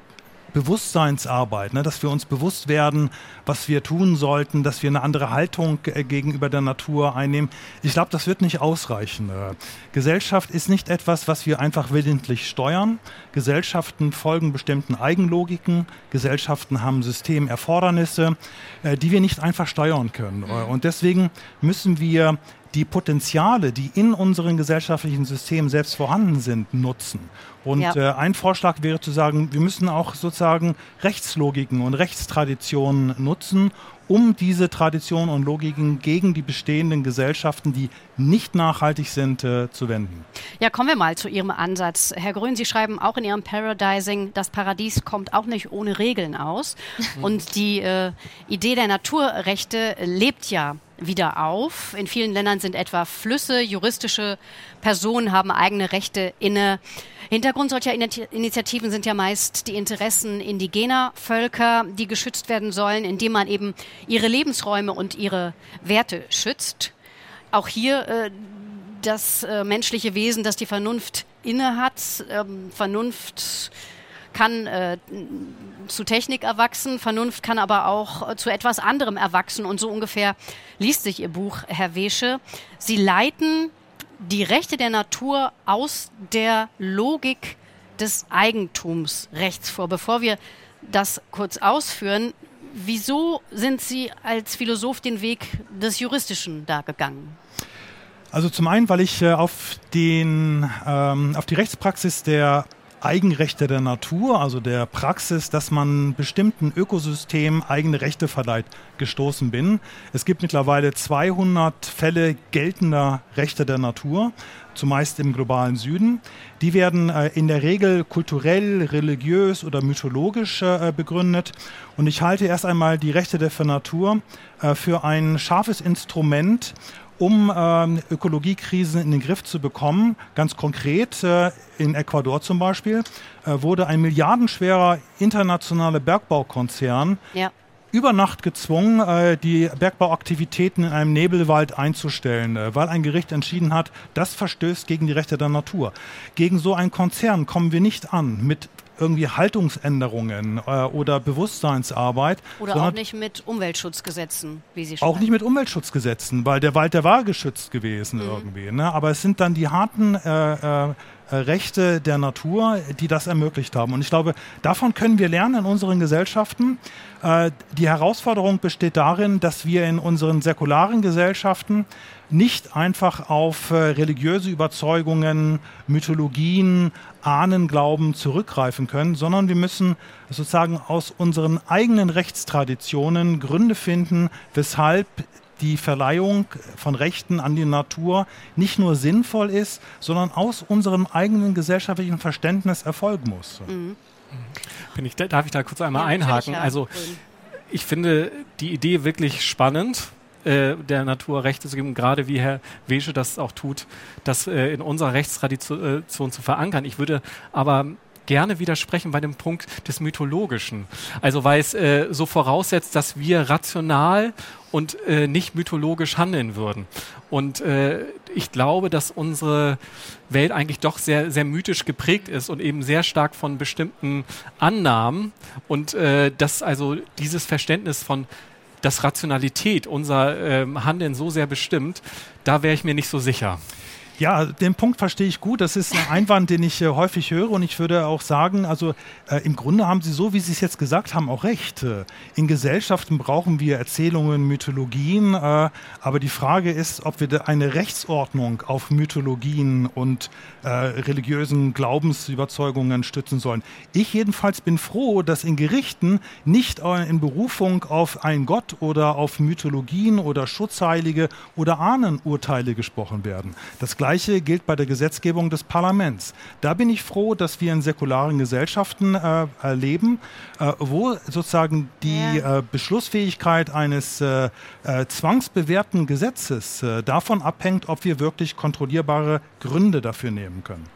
Bewusstseinsarbeit, ne, dass wir uns bewusst werden, was wir tun sollten, dass wir eine andere Haltung äh, gegenüber der Natur einnehmen. Ich glaube, das wird nicht ausreichen. Äh, Gesellschaft ist nicht etwas, was wir einfach willentlich steuern. Gesellschaften folgen bestimmten Eigenlogiken. Gesellschaften haben Systemerfordernisse, äh, die wir nicht einfach steuern können. Und deswegen müssen wir die Potenziale, die in unseren gesellschaftlichen Systemen selbst vorhanden sind, nutzen. Und Ja. äh, ein Vorschlag wäre zu sagen, wir müssen auch sozusagen Rechtslogiken und Rechtstraditionen nutzen, um diese Traditionen und Logiken gegen die bestehenden Gesellschaften, die nicht nachhaltig sind, äh, zu wenden. Ja, kommen wir mal zu Ihrem Ansatz. Herr Grün, Sie schreiben auch in Ihrem Paradising, das Paradies kommt auch nicht ohne Regeln aus. Und die äh, Idee der Naturrechte lebt ja wieder auf. In vielen Ländern sind etwa Flüsse, juristische Personen haben eigene Rechte inne. Hintergrund solcher Initi- Initiativen sind ja meist die Interessen indigener Völker, die geschützt werden sollen, indem man eben ihre Lebensräume und ihre Werte schützt. Auch hier äh, das äh, menschliche Wesen, das die Vernunft innehat. Ähm, Vernunft kann äh, zu Technik erwachsen, Vernunft kann aber auch äh, zu etwas anderem erwachsen. Und so ungefähr liest sich Ihr Buch, Herr Wesche. Sie leiten die Rechte der Natur aus der Logik des Eigentumsrechts vor. Bevor wir das kurz ausführen, wieso sind Sie als Philosoph den Weg des Juristischen da gegangen? Also zum einen, weil ich äh, auf, den, ähm, auf die Rechtspraxis der Eigenrechte der Natur, also der Praxis, dass man bestimmten Ökosystemen eigene Rechte verleiht, gestoßen bin. Es gibt mittlerweile 200 Fälle geltender Rechte der Natur, zumeist im globalen Süden. Die werden äh, in der Regel kulturell, religiös oder mythologisch äh, begründet. Und ich halte erst einmal die Rechte der Natur äh, für ein scharfes Instrument, um ähm, Ökologiekrisen in den Griff zu bekommen. Ganz konkret, äh, in Ecuador zum Beispiel, äh, wurde ein milliardenschwerer internationaler Bergbaukonzern Ja. über Nacht gezwungen, äh, die Bergbauaktivitäten in einem Nebelwald einzustellen, äh, weil ein Gericht entschieden hat, das verstößt gegen die Rechte der Natur. Gegen so einen Konzern kommen wir nicht an mit irgendwie Haltungsänderungen äh, oder Bewusstseinsarbeit. Oder auch nicht mit Umweltschutzgesetzen, wie Sie schon auch nicht mit Umweltschutzgesetzen, weil der Wald, der war geschützt gewesen irgendwie. Ne? Aber es sind dann die harten äh, äh, Rechte der Natur, die das ermöglicht haben. Und ich glaube, davon können wir lernen in unseren Gesellschaften. Äh, die Herausforderung besteht darin, dass wir in unseren säkularen Gesellschaften nicht einfach auf äh, religiöse Überzeugungen, Mythologien, Ahnenglauben zurückgreifen können, sondern wir müssen sozusagen aus unseren eigenen Rechtstraditionen Gründe finden, weshalb die Verleihung von Rechten an die Natur nicht nur sinnvoll ist, sondern aus unserem eigenen gesellschaftlichen Verständnis erfolgen muss. Bin ich, darf ich da kurz einmal Ja, einhaken? ja. Also ich finde die Idee wirklich spannend, äh, der Natur Rechte zu geben, gerade wie Herr Wesche das auch tut, das äh, in unserer Rechtstradition zu verankern. Ich würde aber gerne widersprechen bei dem Punkt des Mythologischen. Also weil es äh, so voraussetzt, dass wir rational und äh, nicht mythologisch handeln würden. Und äh, ich glaube, dass unsere Welt eigentlich doch sehr, sehr mythisch geprägt ist und eben sehr stark von bestimmten Annahmen und äh, dass also dieses Verständnis von dass Rationalität unser ähm, Handeln so sehr bestimmt, da wäre ich mir nicht so sicher. Ja, den Punkt verstehe ich gut. Das ist ein Einwand, den ich äh, häufig höre. Und ich würde auch sagen, also äh, im Grunde haben Sie so, wie Sie es jetzt gesagt haben, auch recht. Äh, in Gesellschaften brauchen wir Erzählungen, Mythologien. Äh, aber die Frage ist, ob wir eine Rechtsordnung auf Mythologien und äh, religiösen Glaubensüberzeugungen stützen sollen. Ich jedenfalls bin froh, dass in Gerichten nicht in Berufung auf einen Gott oder auf Mythologien oder Schutzheilige oder Ahnenurteile gesprochen werden. Das Gleiche gilt bei der Gesetzgebung des Parlaments. Da bin ich froh, dass wir in säkularen Gesellschaften äh, leben, äh, wo sozusagen die Ja. äh, Beschlussfähigkeit eines äh, äh, zwangsbewährten Gesetzes äh, davon abhängt, ob wir wirklich kontrollierbare Gründe dafür nehmen können.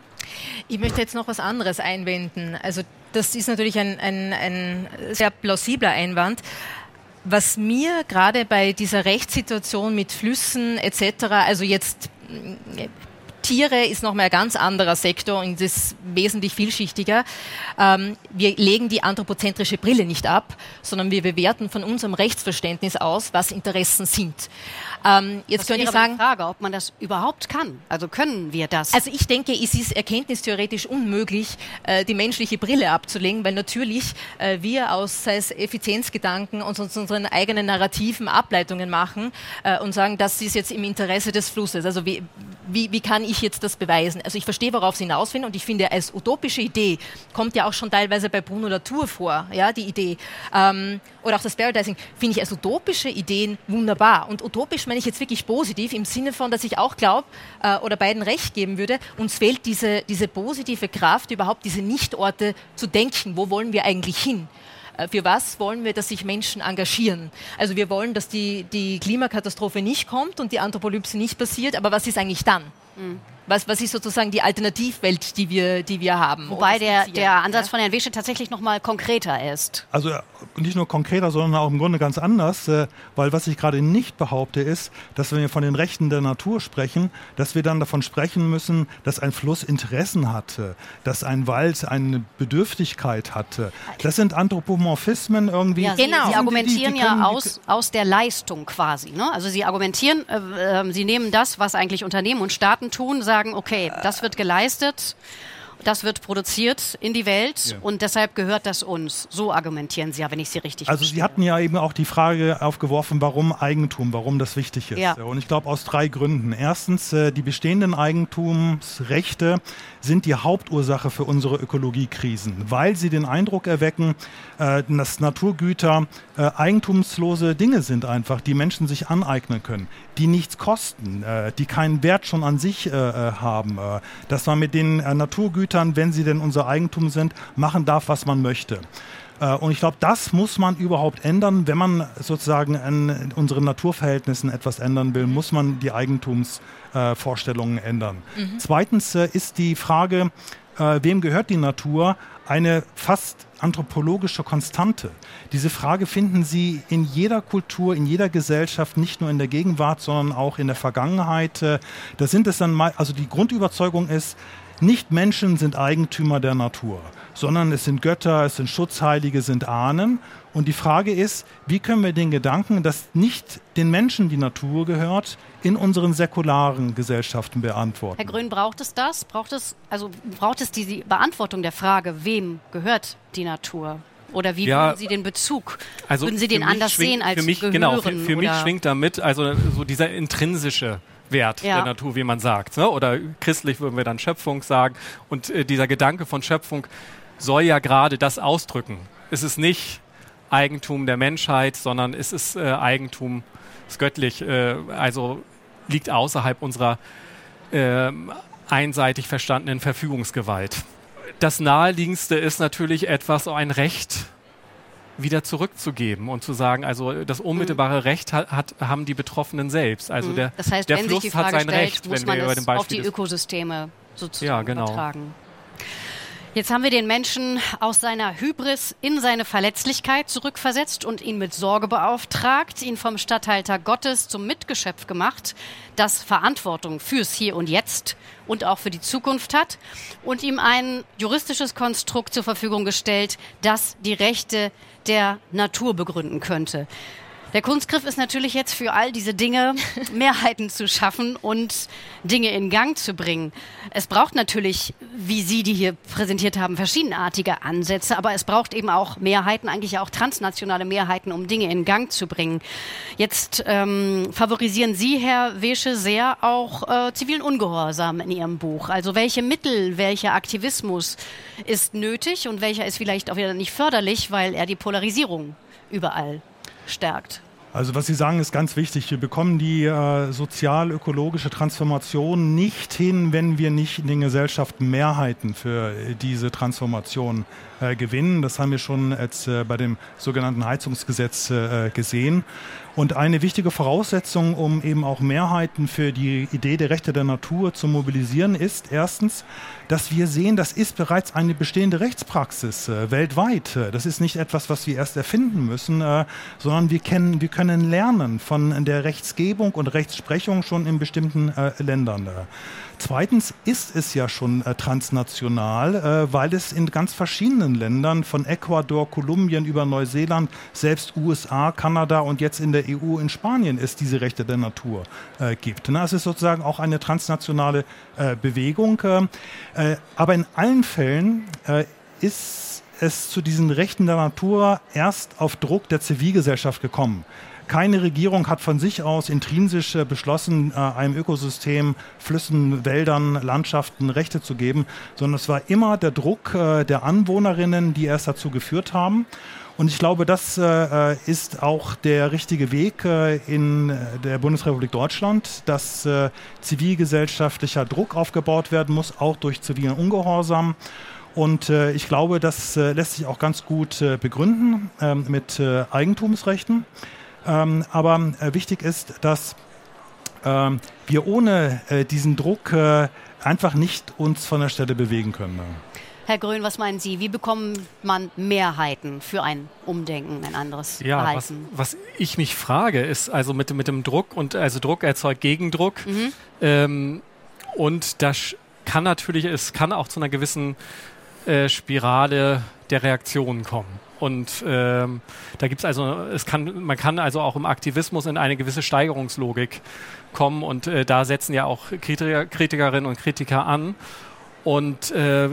Ich möchte jetzt noch was anderes einwenden. Also das ist natürlich ein, ein, ein sehr plausibler Einwand. Was mir gerade bei dieser Rechtssituation mit Flüssen etc., also jetzt Tiere ist nochmal ein ganz anderer Sektor und ist wesentlich vielschichtiger. Ähm, wir legen die anthropozentrische Brille nicht ab, sondern wir bewerten von unserem Rechtsverständnis aus, was Interessen sind. Ähm, jetzt könnte ich sagen, die Frage, ob man das überhaupt kann. Also können wir das? Also ich denke, es ist erkenntnistheoretisch unmöglich, äh, die menschliche Brille abzulegen, weil natürlich äh, wir aus sei es Effizienzgedanken und uns unseren eigenen narrativen Ableitungen machen äh, und sagen, das ist jetzt im Interesse des Flusses. Also wie, wie, wie kann ich jetzt das beweisen? Also ich verstehe, worauf Sie hinaus will und ich finde, als utopische Idee kommt ja auch schon teilweise bei Bruno Latour vor, ja, die Idee. Ähm, oder auch das Paradising, finde ich als utopische Ideen wunderbar. Und utopisch meine ich jetzt wirklich positiv im Sinne von, dass ich auch glaube äh, oder beiden recht geben würde, uns fehlt diese, diese positive Kraft, überhaupt diese Nichtorte zu denken. Wo wollen wir eigentlich hin? Äh, für was wollen wir, dass sich Menschen engagieren? Also wir wollen, dass die, die Klimakatastrophe nicht kommt und die Anthropolypse nicht passiert, aber was ist eigentlich dann? Mhm. Was, was ist sozusagen die Alternativwelt, die wir, die wir haben? Wobei der, der Ansatz von Herrn Wische tatsächlich noch mal konkreter ist. Also nicht nur konkreter, sondern auch im Grunde ganz anders, äh, weil was ich gerade nicht behaupte ist, dass wenn wir von den Rechten der Natur sprechen, dass wir dann davon sprechen müssen, dass ein Fluss Interessen hatte, dass ein Wald eine Bedürftigkeit hatte. Das sind Anthropomorphismen irgendwie. Ja, Sie, genau. Sie argumentieren die, die, die ja aus, aus der Leistung quasi. Ne? Also Sie argumentieren, äh, äh, Sie nehmen das, was eigentlich Unternehmen und Staaten tun, sagen, sagen, okay, das wird geleistet das wird produziert in die Welt ja. und deshalb gehört das uns. So argumentieren Sie ja, wenn ich Sie richtig Also verstehe. Sie hatten ja eben auch die Frage aufgeworfen, warum Eigentum, warum das wichtig ist. Ja. Und ich glaube aus drei Gründen. Erstens, äh, die bestehenden Eigentumsrechte sind die Hauptursache für unsere Ökologiekrisen, weil sie den Eindruck erwecken, äh, dass Naturgüter äh, eigentumslose Dinge sind einfach, die Menschen sich aneignen können, die nichts kosten, die keinen Wert schon an sich haben, dass man mit den Naturgütern Gütern, wenn sie denn unser Eigentum sind, machen darf, was man möchte. Äh, und ich glaube, das muss man überhaupt ändern. Wenn man sozusagen an unseren Naturverhältnissen etwas ändern will, muss man die Eigentumsvorstellungen ändern. Mhm. Zweitens äh, ist die Frage, äh, wem gehört die Natur, eine fast anthropologische Konstante. Diese Frage finden Sie in jeder Kultur, in jeder Gesellschaft, nicht nur in der Gegenwart, sondern auch in der Vergangenheit. Da sind es dann mal, also die Grundüberzeugung ist, nicht Menschen sind Eigentümer der Natur, sondern es sind Götter, es sind Schutzheilige, es sind Ahnen. Und die Frage ist, wie können wir den Gedanken, dass nicht den Menschen die Natur gehört, in unseren säkularen Gesellschaften beantworten? Herr Grün, braucht es das? Braucht es, also braucht es die Beantwortung der Frage, wem gehört die Natur? Oder wie ja, würden Sie den Bezug? Also würden Sie den anders schwingt, sehen als für mich, gehören, Genau, für, für mich schwingt damit also so dieser intrinsische Wert ja. der Natur, wie man sagt. Ne? Oder christlich würden wir dann Schöpfung sagen. Und äh, dieser Gedanke von Schöpfung soll ja gerade das ausdrücken. Es ist nicht Eigentum der Menschheit, sondern es ist äh, Eigentum, ist göttlich, äh, also liegt außerhalb unserer äh, einseitig verstandenen Verfügungsgewalt. Das naheliegendste ist natürlich etwas, so ein Recht wieder zurückzugeben und zu sagen, also das unmittelbare mhm. Recht hat, hat, haben die Betroffenen selbst. Also mhm. der, das heißt, der Fluss hat sein stellt, Recht, wenn man wir über den Beispiel auf die Ökosysteme sozusagen ja, genau. übertragen. Jetzt haben wir den Menschen aus seiner Hybris in seine Verletzlichkeit zurückversetzt und ihn mit Sorge beauftragt, ihn vom Statthalter Gottes zum Mitgeschöpf gemacht, das Verantwortung fürs Hier und Jetzt und auch für die Zukunft hat und ihm ein juristisches Konstrukt zur Verfügung gestellt, das die Rechte der Natur begründen könnte. Der Kunstgriff ist natürlich jetzt für all diese Dinge Mehrheiten zu schaffen und Dinge in Gang zu bringen. Es braucht natürlich, wie Sie die hier präsentiert haben, verschiedenartige Ansätze, aber es braucht eben auch Mehrheiten, eigentlich auch transnationale Mehrheiten, um Dinge in Gang zu bringen. Jetzt ähm, favorisieren Sie, Herr Wesche, sehr auch äh, zivilen Ungehorsam in Ihrem Buch. Also welche Mittel, welcher Aktivismus ist nötig und welcher ist vielleicht auch wieder nicht förderlich, weil er die Polarisierung überall stärkt. Also was Sie sagen, ist ganz wichtig. Wir bekommen die äh, sozial-ökologische Transformation nicht hin, wenn wir nicht in den Gesellschaften Mehrheiten für äh, diese Transformation äh, gewinnen. Das haben wir schon jetzt äh, bei dem sogenannten Heizungsgesetz äh, gesehen. Und eine wichtige Voraussetzung, um eben auch Mehrheiten für die Idee der Rechte der Natur zu mobilisieren, ist erstens, dass wir sehen, das ist bereits eine bestehende Rechtspraxis äh, weltweit. Das ist nicht etwas, was wir erst erfinden müssen, äh, sondern wir, kennen, wir können lernen von der Rechtsgebung und Rechtsprechung schon in bestimmten äh, Ländern. Zweitens ist es ja schon äh, transnational, äh, weil es in ganz verschiedenen Ländern, von Ecuador, Kolumbien über Neuseeland, selbst USA, Kanada und jetzt in der EU in Spanien es diese Rechte der Natur äh, gibt. Na, es ist sozusagen auch eine transnationale äh, Bewegung. Äh, äh aber in allen Fällen äh, ist es zu diesen Rechten der Natur erst auf Druck der Zivilgesellschaft gekommen. Keine Regierung hat von sich aus intrinsisch äh, beschlossen, einem Ökosystem, Flüssen, Wäldern, Landschaften Rechte zu geben, sondern es war immer der Druck der Anwohnerinnen, die erst dazu geführt haben. Und ich glaube, das äh, ist auch der richtige Weg äh, in der Bundesrepublik Deutschland, dass äh, zivilgesellschaftlicher Druck aufgebaut werden muss, auch durch zivilen Ungehorsam. Und ich glaube, das lässt sich auch ganz gut begründen ähm, mit Eigentumsrechten. Ähm, aber äh, wichtig ist, dass ähm, wir ohne äh, diesen Druck äh, einfach nicht uns von der Stelle bewegen können. Herr Grön, was meinen Sie? Wie bekommt man Mehrheiten für ein Umdenken, ein anderes ja, Verhalten? Was, was ich mich frage, ist also mit, mit dem Druck und also Druck erzeugt Gegendruck. Mhm. Ähm, und das kann natürlich, es kann auch zu einer gewissen äh, Spirale der Reaktionen kommen. Und ähm, da gibt es also, es kann, man kann also auch im Aktivismus in eine gewisse Steigerungslogik kommen und äh, da setzen ja auch Kritiker, Kritikerinnen und Kritiker an. Und äh,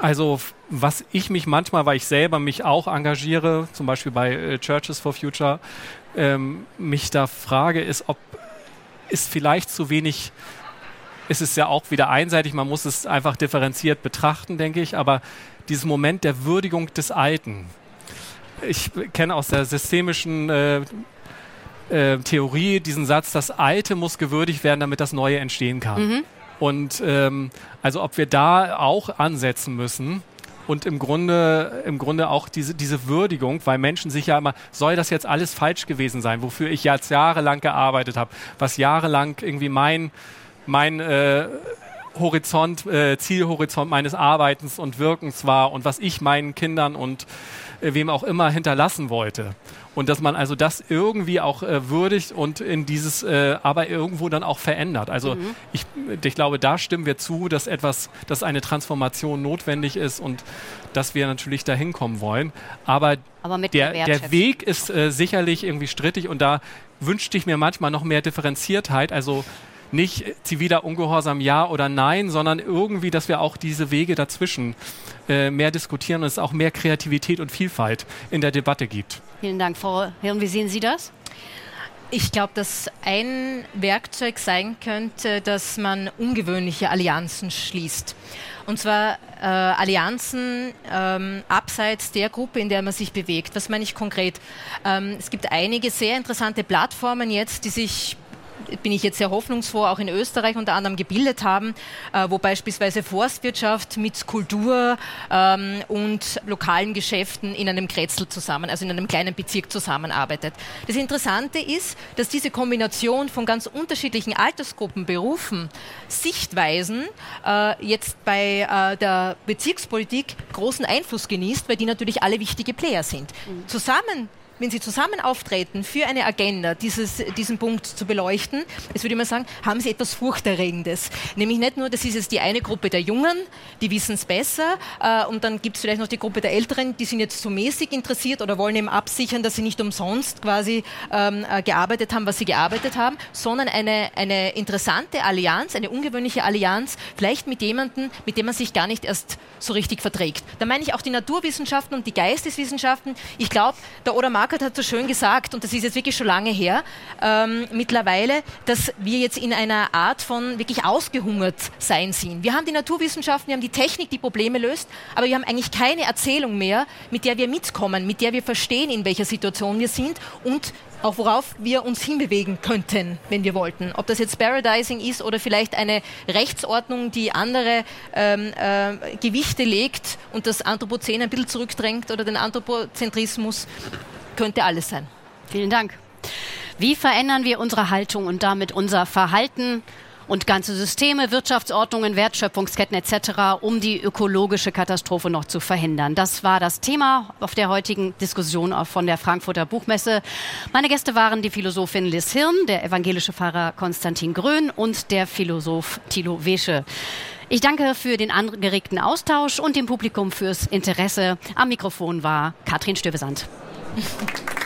also was ich mich manchmal, weil ich selber mich auch engagiere, zum Beispiel bei äh, Churches for Future, ähm, mich da frage, ist, ob ist vielleicht zu wenig ist es ja auch wieder einseitig, man muss es einfach differenziert betrachten, denke ich, aber dieses Moment der Würdigung des Alten. Ich kenne aus der systemischen äh, äh, Theorie diesen Satz, das Alte muss gewürdigt werden, damit das Neue entstehen kann. Mhm. Und ähm, also ob wir da auch ansetzen müssen und im Grunde, im Grunde auch diese, diese Würdigung, weil Menschen sich ja immer, soll das jetzt alles falsch gewesen sein, wofür ich jetzt jahrelang gearbeitet habe, was jahrelang irgendwie mein, mein äh, Horizont, äh, Zielhorizont meines Arbeitens und Wirkens war und was ich meinen Kindern und äh, wem auch immer hinterlassen wollte. Und dass man also das irgendwie auch äh, würdigt und in dieses, äh, aber irgendwo dann auch verändert. Also mhm. ich, ich glaube, da stimmen wir zu, dass etwas, dass eine Transformation notwendig ist und dass wir natürlich dahin kommen wollen. Aber, aber der, der, Weg ist äh, sicherlich irgendwie strittig und da wünschte ich mir manchmal noch mehr Differenziertheit. Also nicht ziviler Ungehorsam ja oder nein, sondern irgendwie, dass wir auch diese Wege dazwischen äh, mehr diskutieren und es auch mehr Kreativität und Vielfalt in der Debatte gibt. Vielen Dank, Frau Hirn. Wie sehen Sie das? Ich glaube, dass ein Werkzeug sein könnte, dass man ungewöhnliche Allianzen schließt. Und zwar äh, Allianzen ähm, abseits der Gruppe, in der man sich bewegt. Was meine ich konkret? Ähm, es gibt einige sehr interessante Plattformen jetzt, die sich bin ich jetzt sehr hoffnungsfroh, auch in Österreich unter anderem gebildet haben, äh, wo beispielsweise Forstwirtschaft mit Kultur ähm, und lokalen Geschäften in einem Kretzel zusammen, also in einem kleinen Bezirk zusammenarbeitet. Das Interessante ist, dass diese Kombination von ganz unterschiedlichen Altersgruppen, Berufen, Sichtweisen äh, jetzt bei äh, der Bezirkspolitik großen Einfluss genießt, weil die natürlich alle wichtige Player sind. Mhm. Zusammen wenn Sie zusammen auftreten für eine Agenda, dieses, diesen Punkt zu beleuchten, es würde mal sagen, haben Sie etwas Furchterregendes. Nämlich nicht nur, das ist jetzt die eine Gruppe der Jungen, die wissen es besser, äh, und dann gibt es vielleicht noch die Gruppe der Älteren, die sind jetzt so mäßig interessiert oder wollen eben absichern, dass sie nicht umsonst quasi ähm, äh, gearbeitet haben, was sie gearbeitet haben, sondern eine, eine interessante Allianz, eine ungewöhnliche Allianz, vielleicht mit jemandem, mit dem man sich gar nicht erst so richtig verträgt. Da meine ich auch die Naturwissenschaften und die Geisteswissenschaften. Ich glaube, der Oder Markert hat so schön gesagt, und das ist jetzt wirklich schon lange her, ähm, mittlerweile, dass wir jetzt in einer Art von wirklich ausgehungert sein sind. Wir haben die Naturwissenschaften, wir haben die Technik, die Probleme löst, aber wir haben eigentlich keine Erzählung mehr, mit der wir mitkommen, mit der wir verstehen, in welcher Situation wir sind und auch worauf wir uns hinbewegen könnten, wenn wir wollten. Ob das jetzt Paradising ist oder vielleicht eine Rechtsordnung, die andere ähm, äh, Gewichte legt und das Anthropozän ein bisschen zurückdrängt oder den Anthropozentrismus, könnte alles sein. Vielen Dank. Wie verändern wir unsere Haltung und damit unser Verhalten und ganze Systeme, Wirtschaftsordnungen, Wertschöpfungsketten etc., um die ökologische Katastrophe noch zu verhindern. Das war das Thema auf der heutigen Diskussion von der Frankfurter Buchmesse. Meine Gäste waren die Philosophin Liz Hirn, der evangelische Pfarrer Konstantin Grön und der Philosoph Thilo Wesche. Ich danke für den angeregten Austausch und dem Publikum fürs Interesse. Am Mikrofon war Katrin Stövesand. ちょっと。